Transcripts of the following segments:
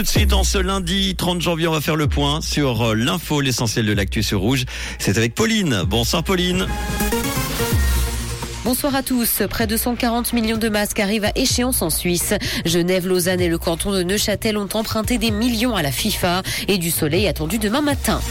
tout de suite, en ce lundi 30 janvier, on va faire le point sur euh, l'info, l'essentiel de l'actu sur Rouge. C'est avec Pauline. Bonsoir Pauline. Bonsoir à tous. Près de 140 millions de masques arrivent à échéance en Suisse. Genève, Lausanne et le canton de Neuchâtel ont emprunté des millions à la FIFA et du soleil attendu demain matin.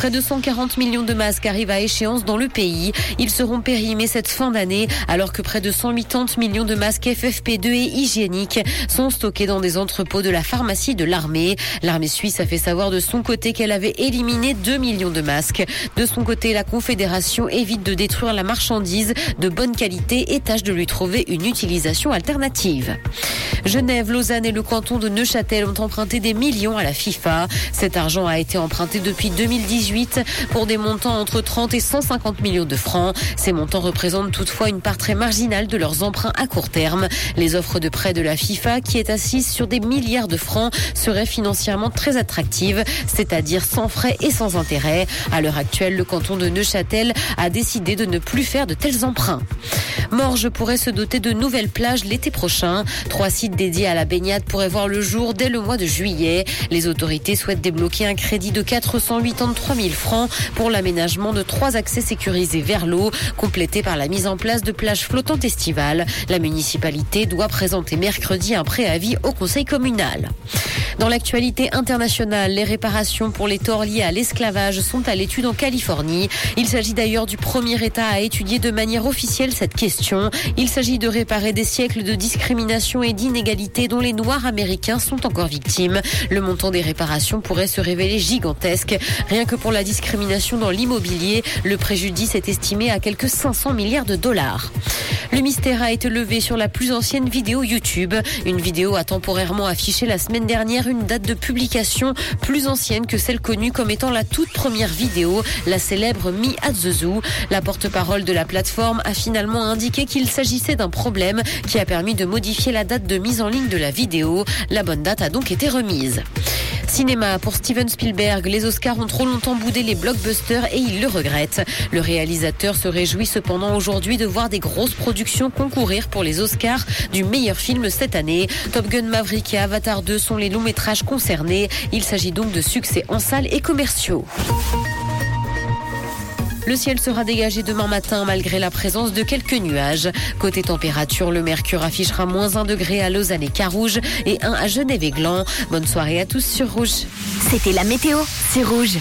Près de 140 millions de masques arrivent à échéance dans le pays. Ils seront périmés cette fin d'année alors que près de 180 millions de masques FFP2 et hygiéniques sont stockés dans des entrepôts de la pharmacie de l'armée. L'armée suisse a fait savoir de son côté qu'elle avait éliminé 2 millions de masques. De son côté, la Confédération évite de détruire la marchandise de bonne qualité et tâche de lui trouver une utilisation alternative. Genève, Lausanne et le canton de Neuchâtel ont emprunté des millions à la FIFA. Cet argent a été emprunté depuis 2018 pour des montants entre 30 et 150 millions de francs. Ces montants représentent toutefois une part très marginale de leurs emprunts à court terme. Les offres de prêt de la FIFA, qui est assise sur des milliards de francs, seraient financièrement très attractives, c'est-à-dire sans frais et sans intérêt. À l'heure actuelle, le canton de Neuchâtel a décidé de ne plus faire de tels emprunts. Morges pourrait se doter de nouvelles plages l'été prochain. Trois sites dédiés à la baignade pourraient voir le jour dès le mois de juillet. Les autorités souhaitent débloquer un crédit de 483 000 francs pour l'aménagement de trois accès sécurisés vers l'eau, complété par la mise en place de plages flottantes estivales. La municipalité doit présenter mercredi un préavis au conseil communal. Dans l'actualité internationale, les réparations pour les torts liés à l'esclavage sont à l'étude en Californie. Il s'agit d'ailleurs du premier État à étudier de manière officielle cette question. Il s'agit de réparer des siècles de discrimination et d'inégalité dont les Noirs américains sont encore victimes. Le montant des réparations pourrait se révéler gigantesque. Rien que pour la discrimination dans l'immobilier, le préjudice est estimé à quelques 500 milliards de dollars. Le mystère a été levé sur la plus ancienne vidéo YouTube. Une vidéo a temporairement affiché la semaine dernière une date de publication plus ancienne que celle connue comme étant la toute première vidéo, la célèbre Me at the Zoo. La porte-parole de la plateforme a finalement indiqué qu'il s'agissait d'un problème qui a permis de modifier la date de mise en ligne de la vidéo. La bonne date a donc été remise. Cinéma pour Steven Spielberg, les Oscars ont trop longtemps boudé les blockbusters et il le regrette. Le réalisateur se réjouit cependant aujourd'hui de voir des grosses productions concourir pour les Oscars du meilleur film cette année. Top Gun Maverick et Avatar 2 sont les longs métrages concernés. Il s'agit donc de succès en salle et commerciaux. Le ciel sera dégagé demain matin malgré la présence de quelques nuages. Côté température, le mercure affichera moins 1 degré à Lausanne et Carouge et 1 à Genève et Gland. Bonne soirée à tous sur Rouge. C'était la météo, c'est Rouge.